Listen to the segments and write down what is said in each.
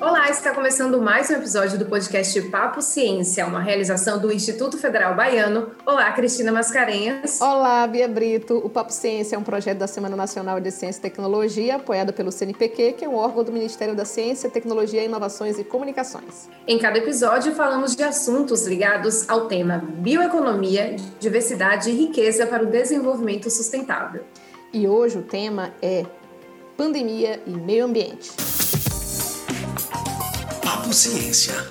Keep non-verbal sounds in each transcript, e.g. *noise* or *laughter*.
Olá, está começando mais um episódio do podcast Papo Ciência, uma realização do Instituto Federal Baiano. Olá, Cristina Mascarenhas. Olá, Bia Brito. O Papo Ciência é um projeto da Semana Nacional de Ciência e Tecnologia, apoiado pelo CNPq, que é um órgão do Ministério da Ciência, Tecnologia, Inovações e Comunicações. Em cada episódio, falamos de assuntos ligados ao tema bioeconomia, diversidade e riqueza para o desenvolvimento sustentável. E hoje o tema é pandemia e meio ambiente. Papo Ciência.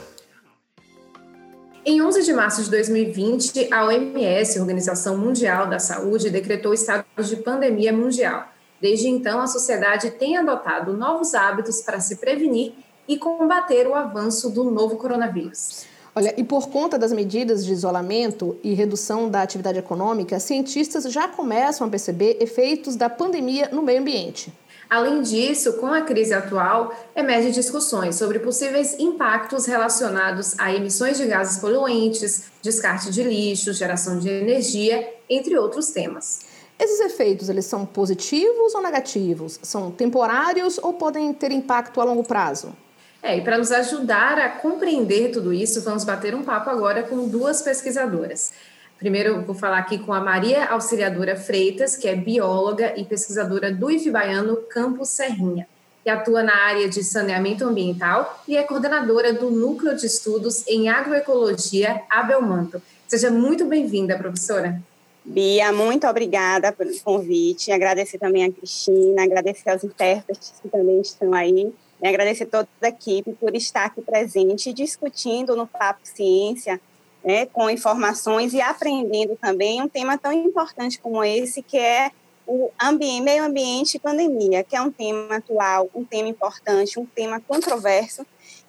Em 11 de março de 2020, a OMS, Organização Mundial da Saúde, decretou estado de pandemia mundial. Desde então, a sociedade tem adotado novos hábitos para se prevenir e combater o avanço do novo coronavírus. Olha, e por conta das medidas de isolamento e redução da atividade econômica, cientistas já começam a perceber efeitos da pandemia no meio ambiente. Além disso, com a crise atual, emergem discussões sobre possíveis impactos relacionados a emissões de gases poluentes, descarte de lixo, geração de energia, entre outros temas. Esses efeitos, eles são positivos ou negativos? São temporários ou podem ter impacto a longo prazo? É, e para nos ajudar a compreender tudo isso, vamos bater um papo agora com duas pesquisadoras. Primeiro, vou falar aqui com a Maria Auxiliadora Freitas, que é bióloga e pesquisadora do Baiano Campus Serrinha, que atua na área de saneamento ambiental e é coordenadora do Núcleo de Estudos em Agroecologia Abelmanto. Seja muito bem-vinda, professora. Bia, muito obrigada pelo convite. Agradecer também a Cristina, agradecer aos intérpretes que também estão aí. E agradecer toda a equipe por estar aqui presente discutindo no Papo Ciência né, com informações e aprendendo também um tema tão importante como esse, que é o ambiente, meio ambiente e pandemia, que é um tema atual, um tema importante, um tema controverso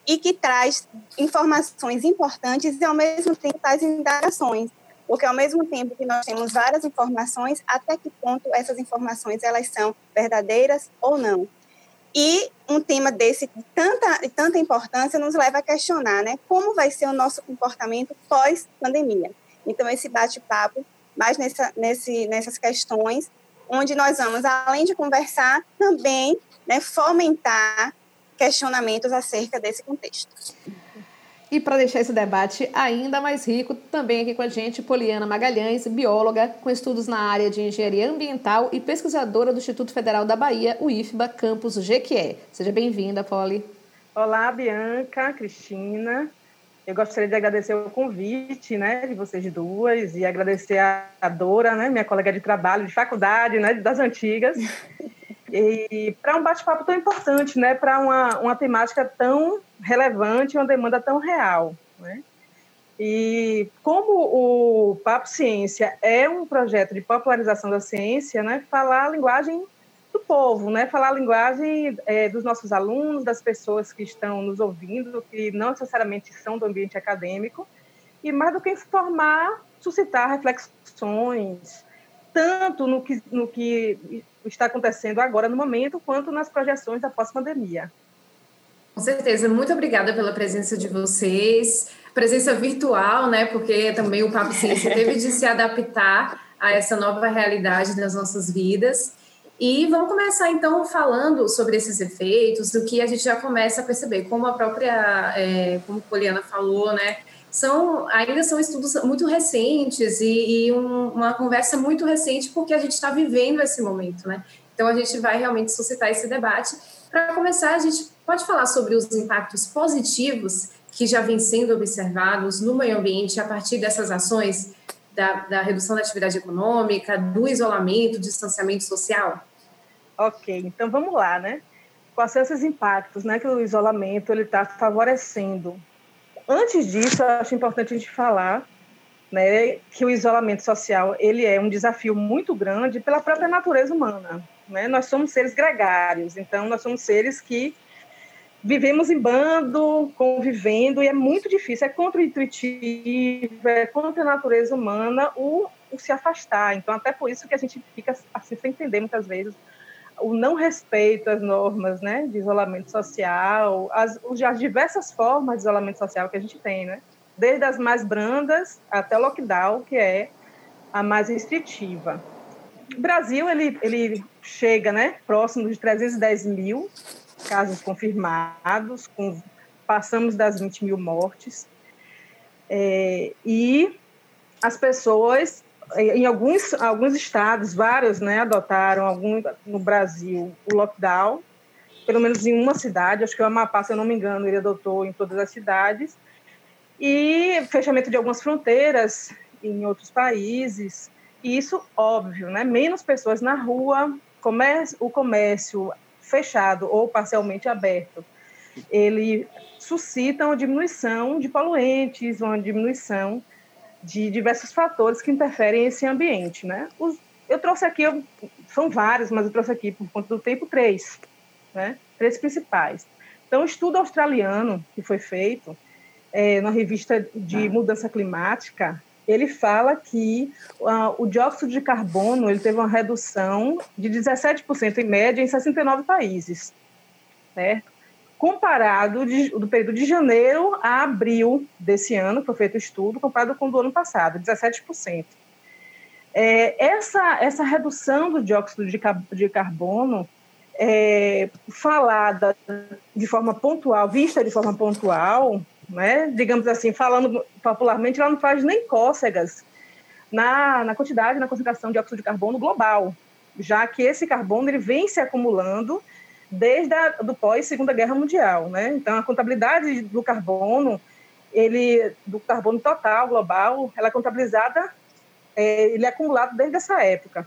e que traz informações importantes e, ao mesmo tempo, traz indagações. Porque, ao mesmo tempo que nós temos várias informações, até que ponto essas informações elas são verdadeiras ou não? E um tema desse de tanta, de tanta importância nos leva a questionar né, como vai ser o nosso comportamento pós-pandemia. Então, esse bate-papo, mais nessa, nesse, nessas questões, onde nós vamos, além de conversar, também né, fomentar questionamentos acerca desse contexto. E para deixar esse debate ainda mais rico, também aqui com a gente, Poliana Magalhães, bióloga com estudos na área de engenharia ambiental e pesquisadora do Instituto Federal da Bahia, o IFBA, campus Jequié. Seja bem-vinda, Poli. Olá, Bianca, Cristina. Eu gostaria de agradecer o convite, né, de vocês duas e agradecer a Dora, né, minha colega de trabalho, de faculdade, né, das antigas. *laughs* E para um bate-papo tão importante, né, para uma, uma temática tão relevante, uma demanda tão real, né? E como o Papo Ciência é um projeto de popularização da ciência, né, falar a linguagem do povo, né, falar a linguagem é, dos nossos alunos, das pessoas que estão nos ouvindo, que não necessariamente são do ambiente acadêmico, e mais do que informar, suscitar reflexões, tanto no que, no que está acontecendo agora no momento, quanto nas projeções da pós-pandemia. Com certeza, muito obrigada pela presença de vocês, presença virtual, né? Porque também o Papo Ciência *laughs* teve de se adaptar a essa nova realidade das nossas vidas. E vamos começar então falando sobre esses efeitos, do que a gente já começa a perceber, como a própria, é, como a Poliana falou, né? São ainda são estudos muito recentes e, e um, uma conversa muito recente porque a gente está vivendo esse momento, né? Então a gente vai realmente suscitar esse debate. Para começar, a gente pode falar sobre os impactos positivos que já vêm sendo observados no meio ambiente a partir dessas ações da, da redução da atividade econômica, do isolamento, do distanciamento social? Ok, então vamos lá, né? Quais são esses impactos, né, que o isolamento ele está favorecendo Antes disso, acho importante a gente falar né, que o isolamento social ele é um desafio muito grande pela própria natureza humana. Né? Nós somos seres gregários, então nós somos seres que vivemos em bando, convivendo, e é muito difícil, é contra-intuitivo, é contra a natureza humana o, o, se afastar. Então, até por isso que a gente fica assim, sem entender muitas vezes o não respeito às normas né, de isolamento social, as, as diversas formas de isolamento social que a gente tem, né? desde as mais brandas até o lockdown, que é a mais restritiva. O Brasil ele, ele chega né, próximo de 310 mil casos confirmados, com, passamos das 20 mil mortes. É, e as pessoas, em alguns, alguns estados, vários, né, adotaram, algum, no Brasil, o lockdown, pelo menos em uma cidade, acho que o Amapá, se eu não me engano, ele adotou em todas as cidades, e fechamento de algumas fronteiras em outros países, e isso, óbvio, né, menos pessoas na rua, comércio, o comércio fechado ou parcialmente aberto, ele suscita uma diminuição de poluentes, uma diminuição de diversos fatores que interferem nesse ambiente, né? Os, eu trouxe aqui, eu, são vários, mas eu trouxe aqui por conta do tempo três, né? Três principais. Então, o estudo australiano que foi feito é, na revista de mudança climática, ele fala que uh, o dióxido de carbono ele teve uma redução de 17% em média em 69 países, certo? Comparado de, do período de janeiro a abril desse ano, foi feito o estudo, comparado com o do ano passado, 17%. É, essa, essa redução do dióxido de, de carbono é, falada de forma pontual, vista de forma pontual, né, digamos assim, falando popularmente, ela não faz nem cócegas na, na quantidade, na concentração de dióxido de carbono global, já que esse carbono ele vem se acumulando desde a, do pós Segunda Guerra Mundial, né? Então a contabilidade do carbono, ele do carbono total global, ela é contabilizada, é, ele é acumulado desde essa época.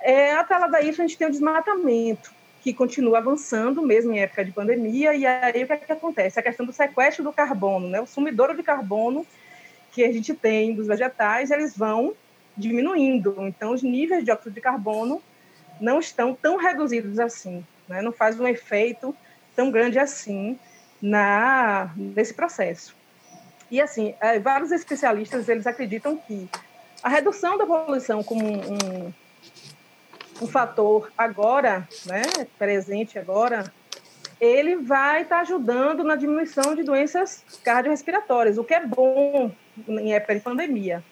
É, atrelado a isso, a gente tem o desmatamento, que continua avançando mesmo em época de pandemia, e aí o que, é que acontece? A questão do sequestro do carbono, né? O sumidouro de carbono que a gente tem dos vegetais, eles vão diminuindo. Então, os níveis de dióxido de carbono não estão tão reduzidos assim né? não faz um efeito tão grande assim na nesse processo. E assim, é, vários especialistas eles acreditam que a redução da poluição como um, um, fator agora, né, presente agora, ele vai estar tá ajudando na diminuição de doenças cardiorrespiratórias, o que é bom em época de pandemia.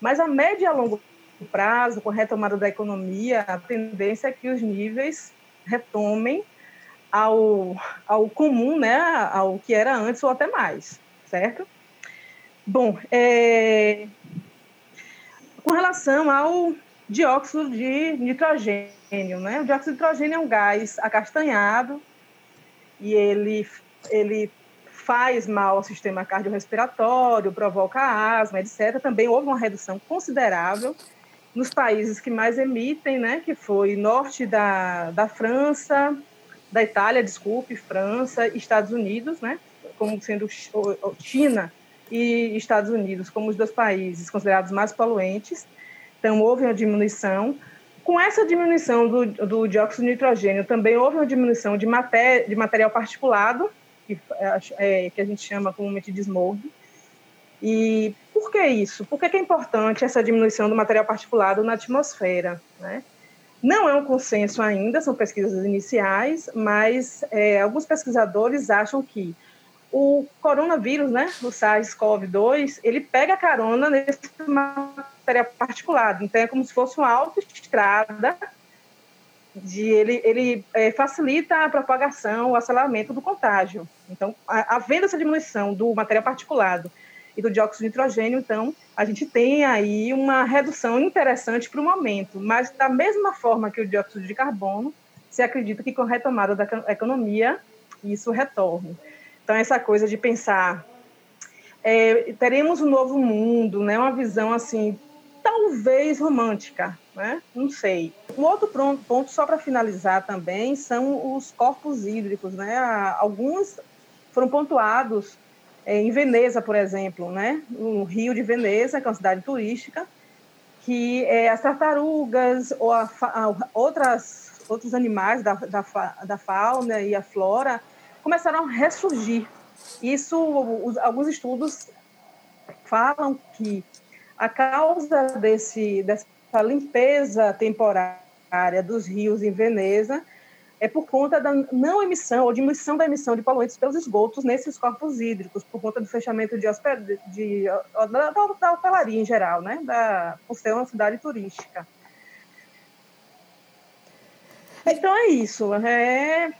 Mas a médio e a longo prazo, com a retomada da economia, a tendência é que os níveis retomem ao, ao comum, né, ao que era antes ou até mais, certo? Bom, é, com relação ao dióxido de nitrogênio, né? O dióxido de nitrogênio é um gás acastanhado e ele, ele faz mal ao sistema cardiorrespiratório, provoca asma, etc. Também houve uma redução considerável nos países que mais emitem, né, que foi norte da, da França, da Itália, desculpe, França, Estados Unidos, né, como sendo China e Estados Unidos como os dois países considerados mais poluentes. Então, houve uma diminuição. Com essa diminuição do, do dióxido de nitrogênio, também houve uma diminuição de, maté de material particulado, que, é, que a gente chama comumente de smog. E por que isso? Por que é importante essa diminuição do material particulado na atmosfera? Né? Não é um consenso ainda, são pesquisas iniciais, mas é, alguns pesquisadores acham que o coronavírus, né, o SARS-CoV-2, ele pega carona nesse material particulado. Então, é como se fosse uma autoestrada de ele, ele é, facilita a propagação, o aceleramento do contágio. Então, havendo essa diminuição do material particulado e do dióxido de nitrogênio, então a gente tem aí uma redução interessante para o momento, mas da mesma forma que o dióxido de carbono, se acredita que com a retomada da economia isso retorne. Então essa coisa de pensar é, teremos um novo mundo, né? Uma visão assim talvez romântica, né? Não sei. Um outro ponto só para finalizar também são os corpos hídricos, né? Alguns foram pontuados é, em Veneza, por exemplo, né? no Rio de Veneza, que é uma cidade turística, que é, as tartarugas ou a, a, outras, outros animais da, da, da, fauna e a flora começaram a ressurgir. Isso, os, alguns estudos falam que a causa desse, dessa limpeza temporária dos rios em Veneza é por conta da não emissão ou diminuição da emissão de poluentes pelos esgotos nesses corpos hídricos, por conta do fechamento de, hosped... de da, da hotelaria em geral, né? Da, por ser uma cidade turística. Então é isso. É,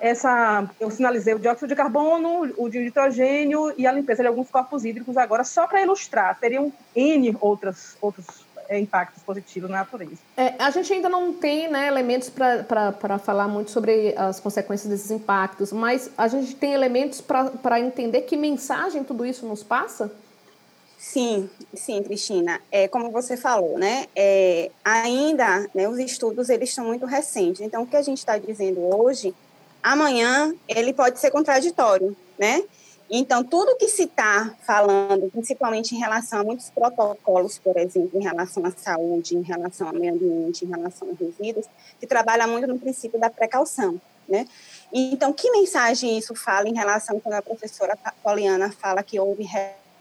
essa, eu sinalizei o dióxido de carbono, o de nitrogênio e a limpeza de alguns corpos hídricos agora, só para ilustrar. Teriam N outras, outros impactos positivos na natureza. É, a gente ainda não tem né, elementos para falar muito sobre as consequências desses impactos, mas a gente tem elementos para entender que mensagem tudo isso nos passa? Sim, sim, Cristina. É, como você falou, né? É, ainda né, os estudos eles são muito recentes. Então, o que a gente está dizendo hoje, amanhã ele pode ser contraditório, né? Então, tudo que se está falando, principalmente em relação a muitos protocolos, por exemplo, em relação à saúde, em relação ao meio ambiente, em relação aos resíduos, que trabalha muito no princípio da precaução, né? Então, que mensagem isso fala em relação quando a professora Poliana fala que houve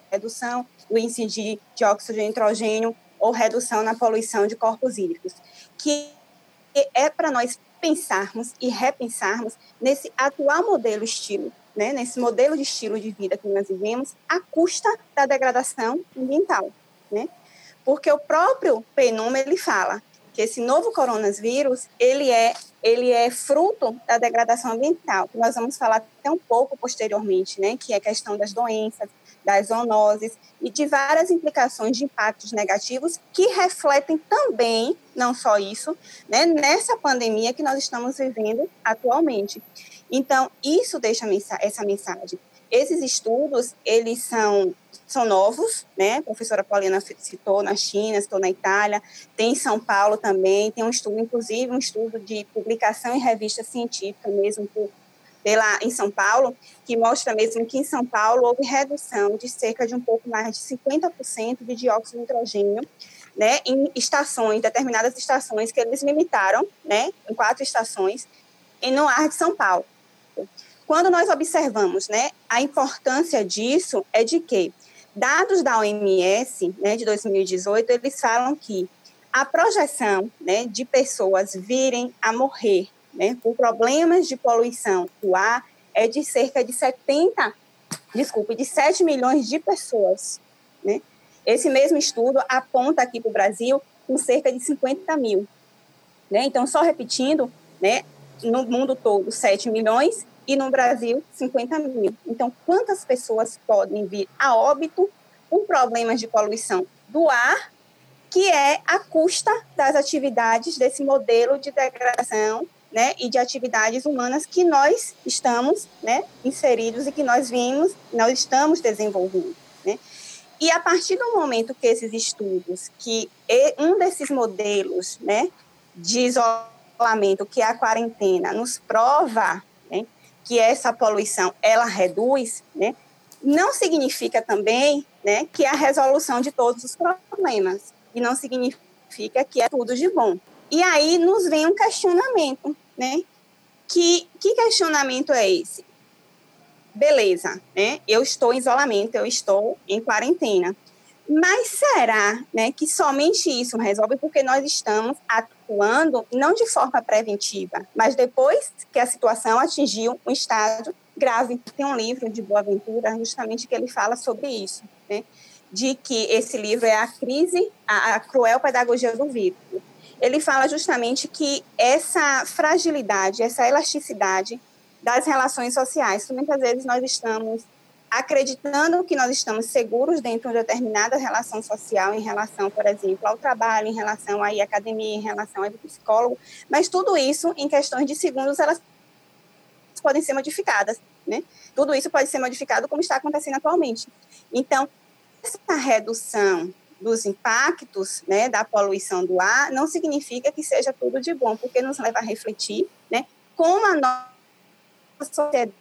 redução do índice de dióxido de nitrogênio ou redução na poluição de corpos hídricos, que é para nós pensarmos e repensarmos nesse atual modelo estilo, né, nesse modelo de estilo de vida que nós vivemos, à custa da degradação ambiental, né? Porque o próprio PNUM ele fala que esse novo coronavírus ele é ele é fruto da degradação ambiental, que nós vamos falar até um pouco posteriormente, né, que é a questão das doenças, das zoonoses e de várias implicações de impactos negativos que refletem também, não só isso, né, nessa pandemia que nós estamos vivendo atualmente. Então, isso deixa essa mensagem. Esses estudos, eles são, são novos, né? A professora Paulina citou na China, citou na Itália, tem em São Paulo também, tem um estudo, inclusive um estudo de publicação em revista científica mesmo, por, pela, em São Paulo, que mostra mesmo que em São Paulo houve redução de cerca de um pouco mais de 50% de dióxido de nitrogênio né, em estações, determinadas estações que eles limitaram, né, em quatro estações, e no ar de São Paulo. Quando nós observamos, né, a importância disso é de que dados da OMS, né, de 2018, eles falam que a projeção, né, de pessoas virem a morrer, né, por problemas de poluição do ar é de cerca de 70, desculpe, de 7 milhões de pessoas, né? Esse mesmo estudo aponta aqui para o Brasil com cerca de 50 mil. Né? Então, só repetindo, né, no mundo todo, 7 milhões e no Brasil, 50 mil. Então, quantas pessoas podem vir a óbito com problemas de poluição do ar, que é a custa das atividades desse modelo de degradação né, e de atividades humanas que nós estamos né, inseridos e que nós vimos, nós estamos desenvolvendo. Né? E a partir do momento que esses estudos, que um desses modelos né, de isolamento, que é a quarentena, nos prova que essa poluição ela reduz, né, não significa também né, que é a resolução de todos os problemas, e não significa que é tudo de bom. E aí nos vem um questionamento, né? Que, que questionamento é esse? Beleza, né? Eu estou em isolamento, eu estou em quarentena. Mas será né, que somente isso resolve? Porque nós estamos atuando não de forma preventiva, mas depois que a situação atingiu um estágio grave. Tem um livro de Boaventura, justamente, que ele fala sobre isso, né? de que esse livro é a crise, a, a cruel pedagogia do vírus. Ele fala justamente que essa fragilidade, essa elasticidade das relações sociais, muitas vezes nós estamos acreditando que nós estamos seguros dentro de determinada relação social, em relação, por exemplo, ao trabalho, em relação à academia, em relação ao psicólogo, mas tudo isso, em questões de segundos, elas podem ser modificadas, né? Tudo isso pode ser modificado como está acontecendo atualmente. Então, essa redução dos impactos, né, da poluição do ar, não significa que seja tudo de bom, porque nos leva a refletir, né, como a nossa sociedade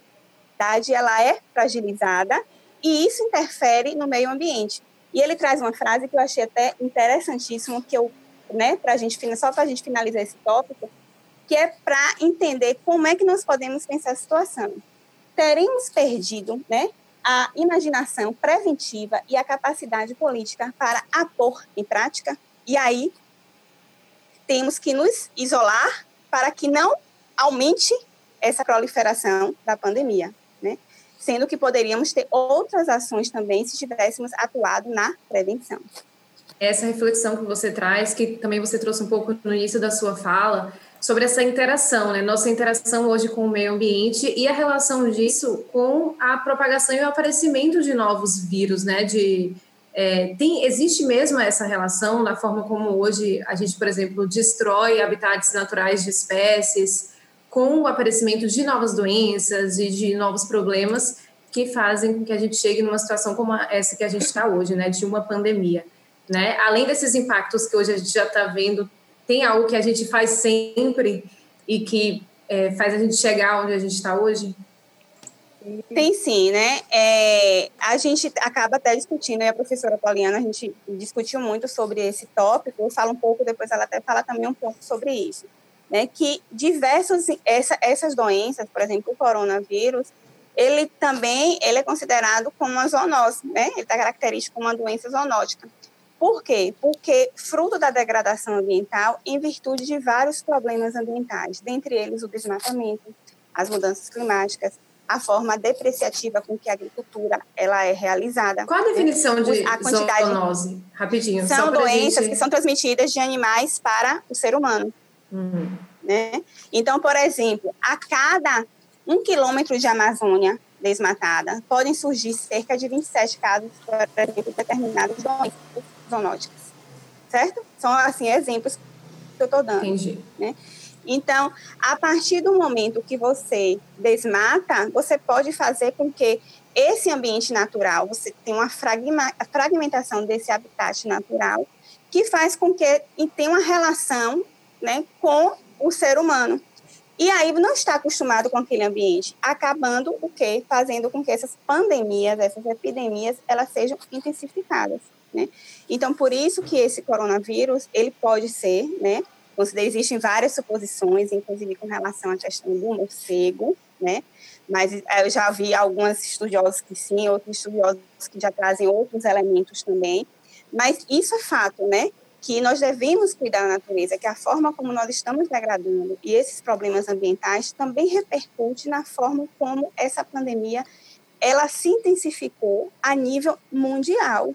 ela é fragilizada e isso interfere no meio ambiente. E ele traz uma frase que eu achei até interessantíssimo, que eu, né, pra gente, só para a gente finalizar esse tópico, que é para entender como é que nós podemos pensar a situação. Teremos perdido, né, a imaginação preventiva e a capacidade política para a pôr em prática, e aí temos que nos isolar para que não aumente essa proliferação da pandemia? Sendo que poderíamos ter outras ações também se tivéssemos atuado na prevenção. Essa reflexão que você traz, que também você trouxe um pouco no início da sua fala, sobre essa interação, né? Nossa interação hoje com o meio ambiente e a relação disso com a propagação e o aparecimento de novos vírus, né? De é, tem, existe mesmo essa relação na forma como hoje a gente, por exemplo, destrói habitats naturais de espécies com o aparecimento de novas doenças e de novos problemas que fazem com que a gente chegue numa situação como essa que a gente está hoje, né, de uma pandemia, né? Além desses impactos que hoje a gente já está vendo, tem algo que a gente faz sempre e que é, faz a gente chegar onde a gente está hoje? Tem sim, né? É, a gente acaba até discutindo, e a professora Pauliana, a gente discutiu muito sobre esse tópico, eu falo um pouco, depois ela até fala também um pouco sobre isso, né? Que diversos, essa, essas doenças, por exemplo, o coronavírus, ele também ele é considerado como uma zoonose, né? Ele está característico como uma doença zoonótica. Por quê? Porque fruto da degradação ambiental em virtude de vários problemas ambientais, dentre eles o desmatamento, as mudanças climáticas, a forma depreciativa com que a agricultura ela é realizada. Qual a definição de a quantidade zoonose? Rapidinho. São doenças gente... que são transmitidas de animais para o ser humano. Uhum. Né? Então, por exemplo, a cada um quilômetro de Amazônia desmatada, podem surgir cerca de 27 casos, por exemplo, de determinadas doenças zoonóticas. Certo? São, assim, exemplos que eu estou dando. Entendi. Né? Então, a partir do momento que você desmata, você pode fazer com que esse ambiente natural, você tenha uma fragmentação desse habitat natural, que faz com que tenha uma relação né, com o ser humano. E aí não está acostumado com aquele ambiente, acabando o quê? Fazendo com que essas pandemias, essas epidemias, elas sejam intensificadas, né? Então, por isso que esse coronavírus, ele pode ser, né, Existem várias suposições, inclusive com relação à questão do morcego, né? Mas eh, eu já vi alguns estudiosos que sim, outros estudiosos que já trazem outros elementos também. Mas isso é fato, né? Que nós devemos cuidar da natureza, que a forma como nós estamos degradando e esses problemas ambientais também repercute na forma como essa pandemia ela se intensificou a nível mundial.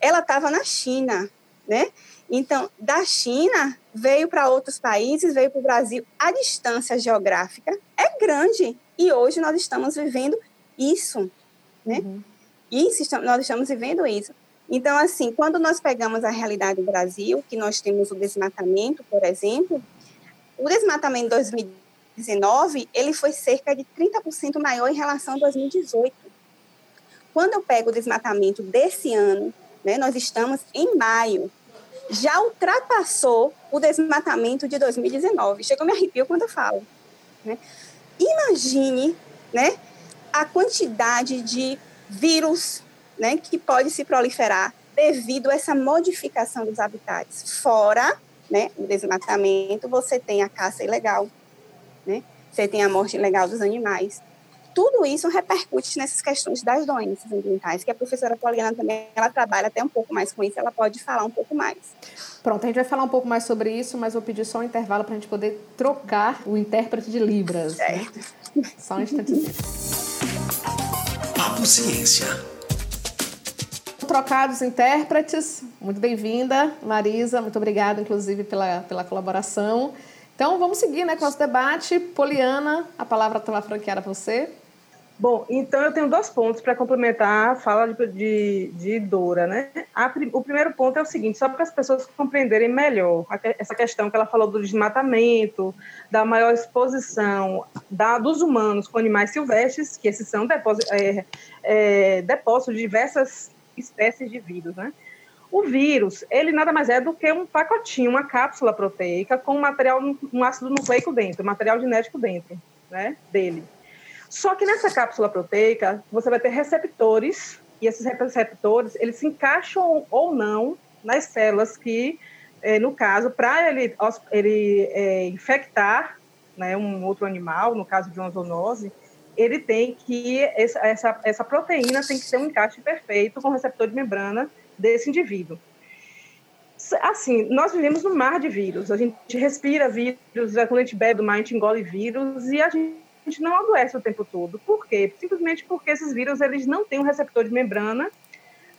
Ela estava na China, né? Então, da China veio para outros países, veio para o Brasil. A distância geográfica é grande e hoje nós estamos vivendo isso, né? Uhum. Isso, nós estamos vivendo isso. Então, assim, quando nós pegamos a realidade do Brasil, que nós temos o desmatamento, por exemplo, o desmatamento em 2019, ele foi cerca de 30% maior em relação a 2018. Quando eu pego o desmatamento desse ano, né, nós estamos em maio, já ultrapassou o desmatamento de 2019. Chega, eu me arrepio quando eu falo. Né? Imagine né, a quantidade de vírus né, que pode se proliferar devido a essa modificação dos habitats. Fora né, o desmatamento, você tem a caça ilegal, né? você tem a morte ilegal dos animais, tudo isso repercute nessas questões das doenças ambientais, que a professora Poliana também ela trabalha até um pouco mais com isso, ela pode falar um pouco mais. Pronto, a gente vai falar um pouco mais sobre isso, mas vou pedir só um intervalo para a gente poder trocar o intérprete de Libras. Né? Certo. Né? Só um instantezinho. Papo Ciência. Trocados intérpretes, muito bem-vinda, Marisa, muito obrigada, inclusive, pela, pela colaboração. Então, vamos seguir né, com o nosso debate. Poliana, a palavra está franqueada para você. Bom, então eu tenho dois pontos para complementar a fala de, de, de Dora, né? A, o primeiro ponto é o seguinte, só para as pessoas compreenderem melhor a, essa questão que ela falou do desmatamento, da maior exposição da, dos humanos com animais silvestres, que esses são depósitos, é, é, de diversas espécies de vírus, né? O vírus, ele nada mais é do que um pacotinho, uma cápsula proteica com material, um ácido nucleico dentro, material genético dentro, né, dele. Só que nessa cápsula proteica, você vai ter receptores, e esses receptores, eles se encaixam ou não nas células que, é, no caso, para ele, ele é, infectar né, um outro animal, no caso de uma zoonose, ele tem que, essa, essa, proteína tem que ter um encaixe perfeito com o receptor de membrana desse indivíduo. Assim, nós vivemos no mar de vírus. A gente respira vírus, quando a gente bebe do mar, a gente engole vírus e a gente não adoece o tempo todo. Por quê? Simplesmente porque esses vírus eles não têm um receptor de membrana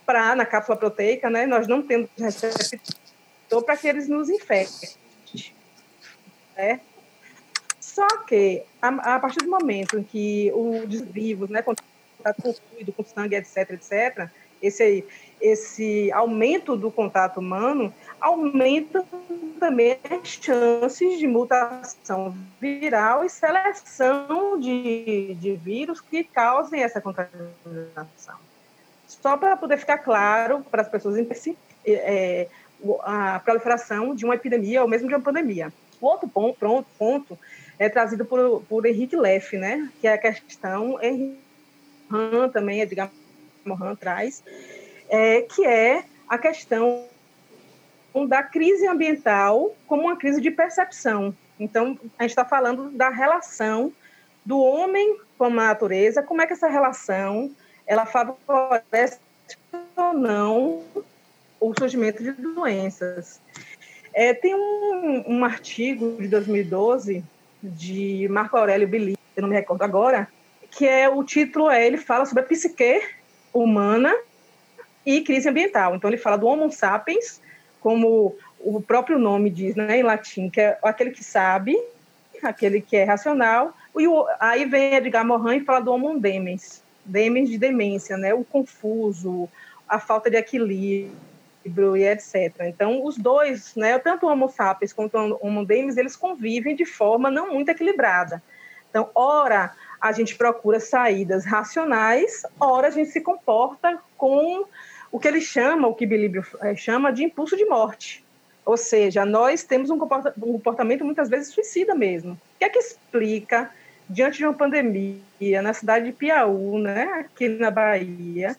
para na cápsula proteica, né? Nós não temos receptor para que eles nos infectem. É? Só que, a, a partir do momento em que os vivos, né, contato com fluido, com sangue, etc., etc., esse, esse aumento do contato humano aumenta também as chances de mutação viral e seleção de, de vírus que causem essa contaminação. Só para poder ficar claro para as pessoas entenderem é, a proliferação de uma epidemia ou mesmo de uma pandemia. O outro ponto, ponto é trazido por, por Henrique Leff, né, que é a questão, Henrique Han também, Edgar Morin traz, é, que é a questão da crise ambiental como uma crise de percepção. Então, a gente está falando da relação do homem com a natureza, como é que essa relação ela favorece ou não o surgimento de doenças. É, tem um, um, artigo de 2012 de Marco Aurélio Billy, eu não me recordo agora, que é o título é ele fala sobre a psique humana e crise ambiental. Então ele fala do Homo sapiens, como o próprio nome diz, né, em latim, que é aquele que sabe, aquele que é racional. E o, aí vem Edgar Morin e fala do Homo demens, demens de demência, né, o confuso, a falta de equilíbrio e etc. Então, os dois, né, tanto o Homo sapiens quanto o Homo demens, eles convivem de forma não muito equilibrada. Então, ora a gente procura saídas racionais, ora a gente se comporta com o que ele chama, o que Bilíbio eh, chama de impulso de morte. Ou seja, nós temos um comportamento muitas vezes suicida mesmo. O que é que explica, diante de uma pandemia, na cidade de Piauí, né, aqui na Bahia,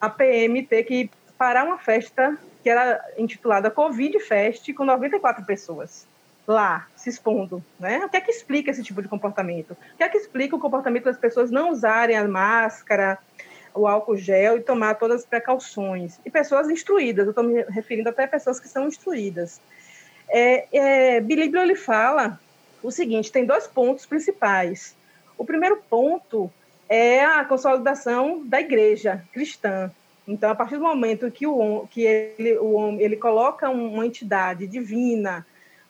a PM ter que parar uma festa que era intitulada Covid Fest com 94 pessoas lá se expondo, né? O que é que explica esse tipo de comportamento? O que é que explica o comportamento das pessoas não usarem a máscara, o álcool gel e tomar todas as precauções? E pessoas instruídas, eu estou me referindo até a pessoas que são instruídas. É, é, ele fala o seguinte, tem dois pontos principais. O primeiro ponto é a consolidação da igreja cristã, então, a partir do momento que o que ele, o ele coloca uma entidade divina,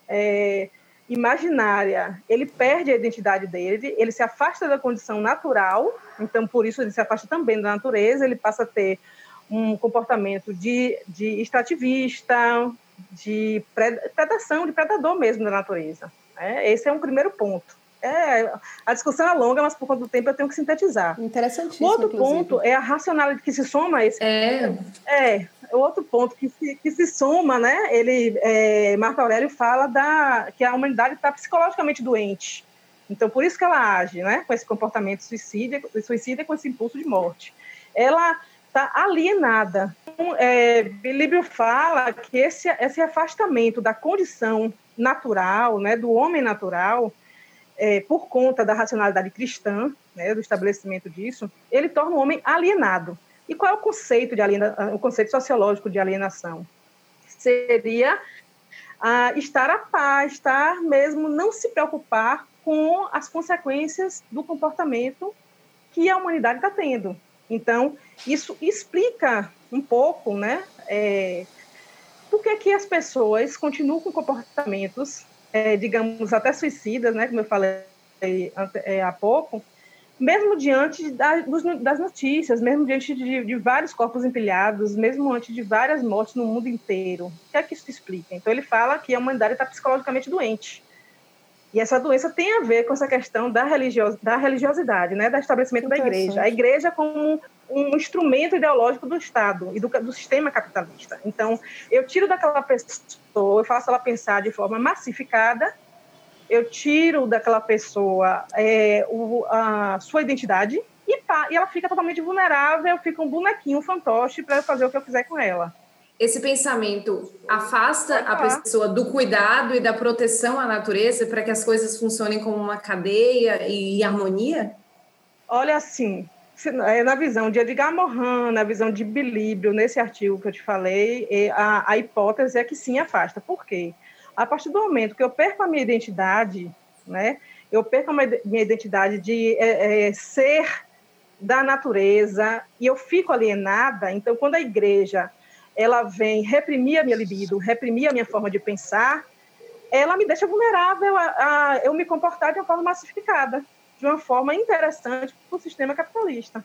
é, imaginária, ele perde a identidade dele, ele se afasta da condição natural, então por isso ele se afasta também da natureza, ele passa a ter um comportamento de, de extrativista, de predação, de predador mesmo da natureza. É, esse é um primeiro ponto. É, a discussão é longa, mas por conta do tempo eu tenho que sintetizar. Interessantíssimo. Outro inclusive. ponto é a racionalidade que se soma a esse. É. É, outro ponto que se, que se soma, né? Ele, é, Marco Aurélio fala da, que a humanidade está psicologicamente doente. Então, por isso que ela age, né? Com esse comportamento suicida, suicida com esse impulso de morte. Ela está alienada. Então, é, Bilíbio fala que esse, esse afastamento da condição natural, né, do homem natural, é, por conta da racionalidade cristã, né, do estabelecimento disso, ele torna o homem alienado. E qual é o conceito de aliena, o conceito sociológico de alienação? Seria ah, estar a paz, estar mesmo não se preocupar com as consequências do comportamento que a humanidade está tendo. Então, isso explica um pouco, né, é, por que, que as pessoas continuam com comportamentos é, digamos, até suicidas, né, como eu falei é, há pouco, mesmo diante da, das notícias, mesmo diante de, de, vários corpos empilhados, mesmo antes de várias mortes no mundo inteiro. O que é que isso explica? Então, ele fala que a humanidade está psicologicamente doente. E essa doença tem a ver com essa questão da, religio da religiosidade, né, do estabelecimento da igreja. A igreja como um instrumento ideológico do Estado e do, do, sistema capitalista. Então, eu tiro daquela pessoa, eu faço ela pensar de forma massificada, eu tiro daquela pessoa é, o, a sua identidade e, e, ela fica totalmente vulnerável, fica um bonequinho, um fantoche para fazer o que eu quiser com ela. Esse pensamento afasta a pessoa do cuidado e da proteção à natureza para que as coisas funcionem como uma cadeia e harmonia? Olha, assim, na visão de Edgar Morin, na visão de Bilíbio, nesse artigo que eu te falei, a, a hipótese é que sim afasta. Por quê? A partir do momento que eu perco a minha identidade, né, eu perco a minha identidade de é, é, ser da natureza e eu fico alienada, então quando a igreja ela vem reprimir a minha libido, reprimir a minha forma de pensar, ela me deixa vulnerável a, a eu me comportar de uma forma massificada, de uma forma interessante para o sistema capitalista.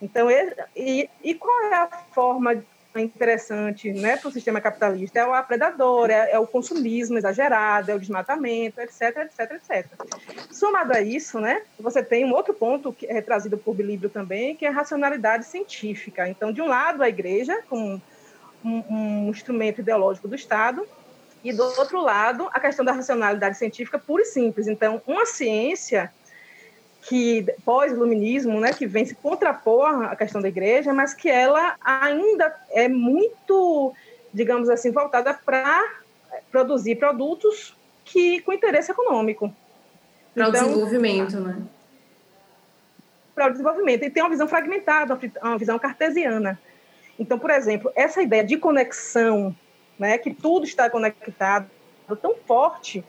Então, e, e qual é a forma interessante né, para o sistema capitalista? É o predador, é, é, o consumismo exagerado, é o desmatamento, etc, etc, etc. Somado a isso, né, você tem um outro ponto que é trazido por Bilíbrio também, que é a racionalidade científica. Então, de um lado, a igreja, como um, um instrumento ideológico do Estado, e do outro lado, a questão da racionalidade científica pura e simples. Então, uma ciência que pós-iluminismo, né, que vem se contrapor à questão da igreja, mas que ela ainda é muito, digamos assim, voltada para produzir produtos que com interesse econômico. Para então, o desenvolvimento, né? Para o desenvolvimento. E tem uma visão fragmentada, uma visão cartesiana. Então, por exemplo, essa ideia de conexão né, que tudo está conectado, tão forte,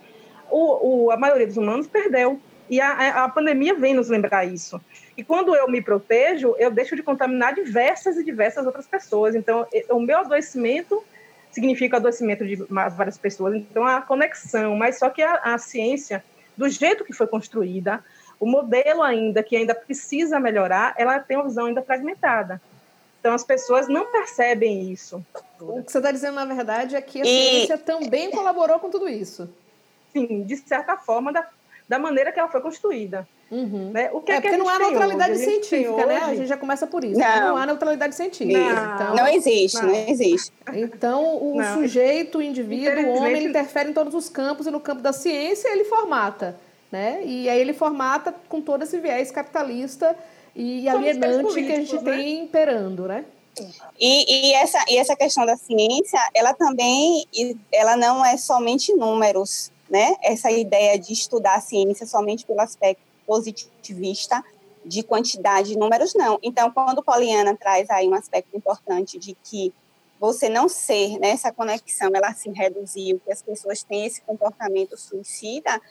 o, o, a maioria dos humanos perdeu. E a, a pandemia vem nos lembrar isso. E quando eu me protejo, eu deixo de contaminar diversas e diversas outras pessoas. Então, o meu adoecimento significa adoecimento de várias pessoas. Então, a conexão, mas só que a, a ciência, do jeito que foi construída, o modelo ainda, que ainda precisa melhorar, ela tem uma visão ainda fragmentada. Então, as pessoas não percebem isso. O que você está dizendo, na verdade, é que a e... ciência também colaborou com tudo isso. Sim, de certa forma, da, da maneira que ela foi construída. Uhum. Né? O que é, é porque não há neutralidade científica, né? A gente já começa por isso. Não, não há neutralidade científica. Não, então, não existe, não. não. existe. Então, o não. sujeito, o indivíduo, o homem, ele interfere em todos os campos e no campo da ciência ele formata. Né? E aí ele formata com todo esse viés capitalista e alienante que a gente né? tem imperando, né? E, e, essa, e essa questão da ciência, ela também ela não é somente números, né? Essa ideia de estudar a ciência somente pelo aspecto positivista de quantidade de números, não. Então, quando Poliana traz aí um aspecto importante de que você não ser, né, essa conexão, ela se reduziu, que as pessoas têm esse comportamento suicida,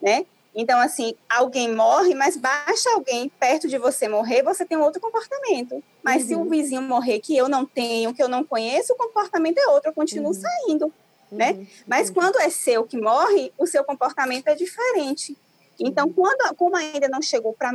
né? Então, assim, alguém morre, mas basta alguém perto de você morrer, você tem outro comportamento. Mas uhum. se o vizinho morrer que eu não tenho, que eu não conheço, o comportamento é outro, eu continuo uhum. saindo, né? Uhum. Mas quando é seu que morre, o seu comportamento é diferente. Então, uhum. quando, como ainda não chegou para,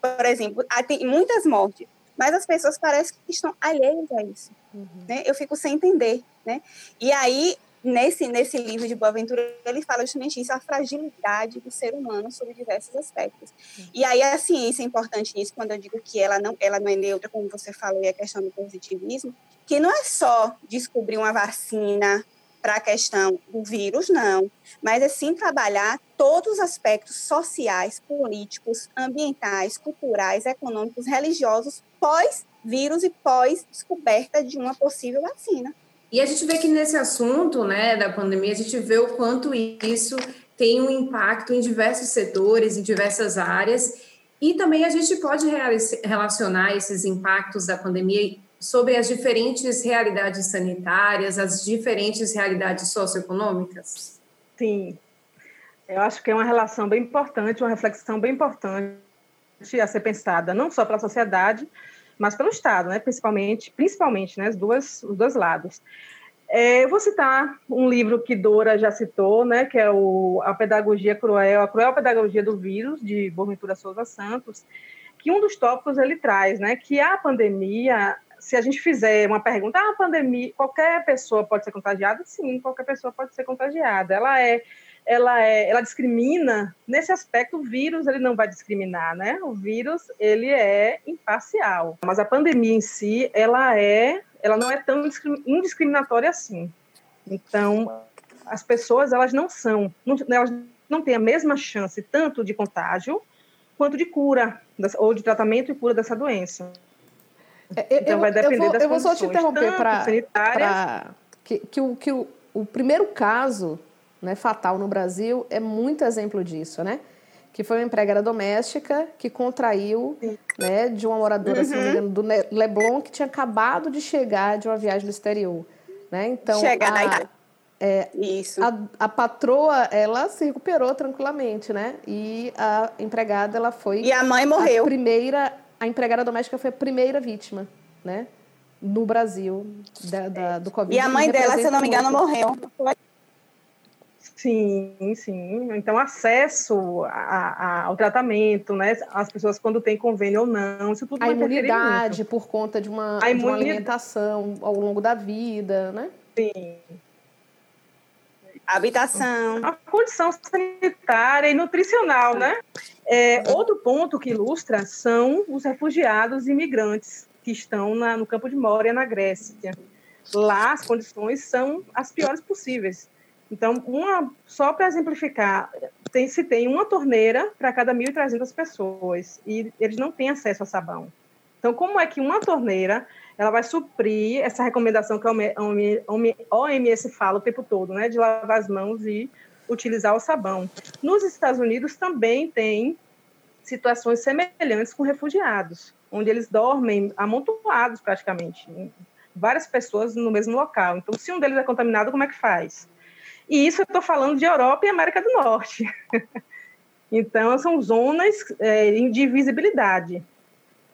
por exemplo, tem muitas mortes, mas as pessoas parecem que estão alheias a isso, uhum. né? Eu fico sem entender, né? E aí nesse, nesse livro de Boaventura, ele fala justamente isso, a fragilidade do ser humano sobre diversos aspectos. E aí a ciência é importante nisso, quando eu digo que ela não, ela não é neutra, como você falou, e a questão do positivismo, que não é só descobrir uma vacina para a questão do vírus, não, mas é sim trabalhar todos os aspectos sociais, políticos, ambientais, culturais, econômicos, religiosos, pós-vírus e pós-descoberta de uma possível vacina. E a gente vê que nesse assunto né, da pandemia, a gente vê o quanto isso tem um impacto em diversos setores, em diversas áreas, e também a gente pode relacionar esses impactos da pandemia sobre as diferentes realidades sanitárias, as diferentes realidades socioeconômicas? Sim, eu acho que é uma relação bem importante, uma reflexão bem importante a ser pensada, não só para a sociedade, mas pelo Estado, né? principalmente, principalmente né? As duas, os dois lados. É, eu vou citar um livro que Dora já citou, né, que é o A Pedagogia Cruel, A Cruel Pedagogia do Vírus, de Boaventura Souza Santos, que um dos tópicos ele traz, né, que a pandemia, se a gente fizer uma pergunta, ah, a pandemia, qualquer pessoa pode ser contagiada? Sim, qualquer pessoa pode ser contagiada. Ela é ela, é, ela discrimina nesse aspecto o vírus ele não vai discriminar né? O vírus ele é imparcial. Mas a pandemia em si ela é ela não é tão indiscriminatória assim. Então as pessoas elas não são não, elas não têm a mesma chance tanto de contágio quanto de cura ou de tratamento e cura dessa doença. É, então eu, vai depender eu vou, das eu vou só te interromper para que, que, o, que o, o primeiro caso né, fatal no Brasil é muito exemplo disso, né? Que foi uma empregada doméstica que contraiu né, de uma moradora, uhum. se não me uhum. engano, do Leblon, que tinha acabado de chegar de uma viagem no exterior. Né? Então, Chega a, é, Isso. A, a patroa, ela se recuperou tranquilamente, né? E a empregada, ela foi... E a mãe morreu. A primeira, a empregada doméstica foi a primeira vítima, né? No Brasil, da, da do Covid. E a mãe dela, se não me engano, morreu. Sim, sim. Então, acesso a, a, ao tratamento, né? As pessoas quando têm convênio ou não, isso tudo A imunidade por conta de uma, de uma alimentação ao longo da vida, né? Sim. Habitação. A condição sanitária e nutricional, né? É, outro ponto que ilustra são os refugiados e imigrantes que estão na, no campo de Moria, na Grécia. Lá as condições são as piores possíveis então, uma, só para exemplificar, tem, se tem uma torneira para cada 1.300 pessoas e eles não têm acesso a sabão. Então, como é que uma torneira ela vai suprir essa recomendação que a OMS fala o tempo todo, né, de lavar as mãos e utilizar o sabão? Nos Estados Unidos também tem situações semelhantes com refugiados, onde eles dormem amontoados praticamente, várias pessoas no mesmo local. Então, se um deles é contaminado, como é que faz? E isso eu estou falando de Europa e América do Norte. *laughs* então, são zonas é, de invisibilidade.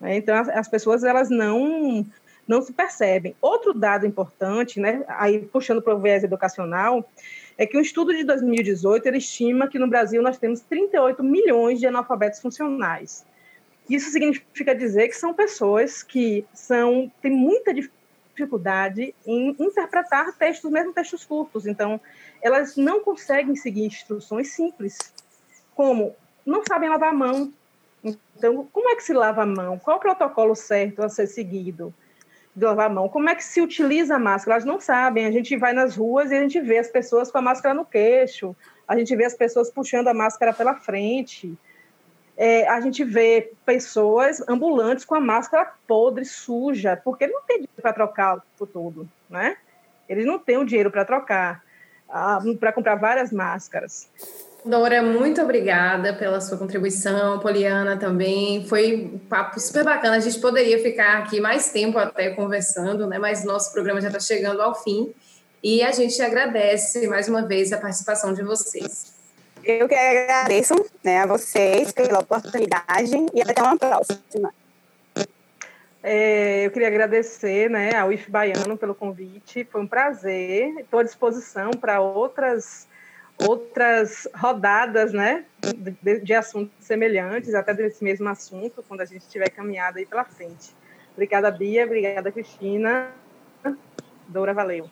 Né? Então, as, as, pessoas elas não, não se percebem. Outro dado importante, né, aí puxando para o viés educacional, é que um estudo de 2018 ele estima que no Brasil nós temos 38 milhões de analfabetos funcionais. Isso significa dizer que são pessoas que são têm muita dificuldade em interpretar textos, mesmo textos curtos. Então, elas não conseguem seguir instruções simples, como não sabem lavar a mão. Então, como é que se lava a mão? Qual o protocolo certo a ser seguido de lavar a mão? Como é que se utiliza a máscara? Elas não sabem. A gente vai nas ruas e a gente vê as pessoas com a máscara no queixo, a gente vê as pessoas puxando a máscara pela frente. É, a gente vê pessoas ambulantes com a máscara podre, suja, porque não tem dinheiro para trocar por tudo, né? Eles não têm o dinheiro para trocar para comprar várias máscaras. Dora, muito obrigada pela sua contribuição, Poliana também. Foi um papo super bacana. A gente poderia ficar aqui mais tempo até conversando, né? Mas nosso programa já está chegando ao fim e a gente agradece mais uma vez a participação de vocês. Eu que agradeço né, a vocês pela oportunidade e até uma próxima. É, eu queria agradecer né, ao IF Baiano pelo convite, foi um prazer. Estou à disposição para outras, outras rodadas né, de, de, assuntos semelhantes, até desse mesmo assunto, quando a gente estiver caminhado aí pela frente. Obrigada, Bia, obrigada, Cristina. Doura, valeu.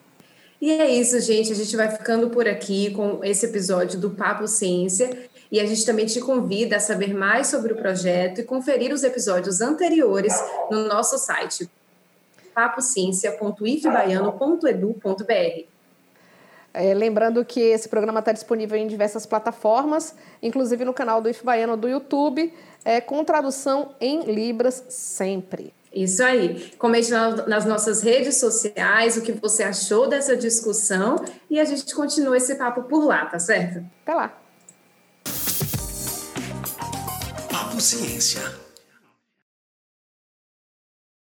E é isso, gente. A gente vai ficando por aqui com esse episódio do Papo Ciência. E a gente também te convida a saber mais sobre o projeto e conferir os episódios anteriores no nosso site papociência.ifbaiano.edu.br. É, lembrando que esse programa está disponível em diversas plataformas, inclusive no canal do IF Baiano do YouTube, é, com tradução em Libras sempre. Isso aí. Comente nas nossas redes sociais o que você achou dessa discussão e a gente continua esse papo por lá, tá certo? Até lá. Papo Ciência.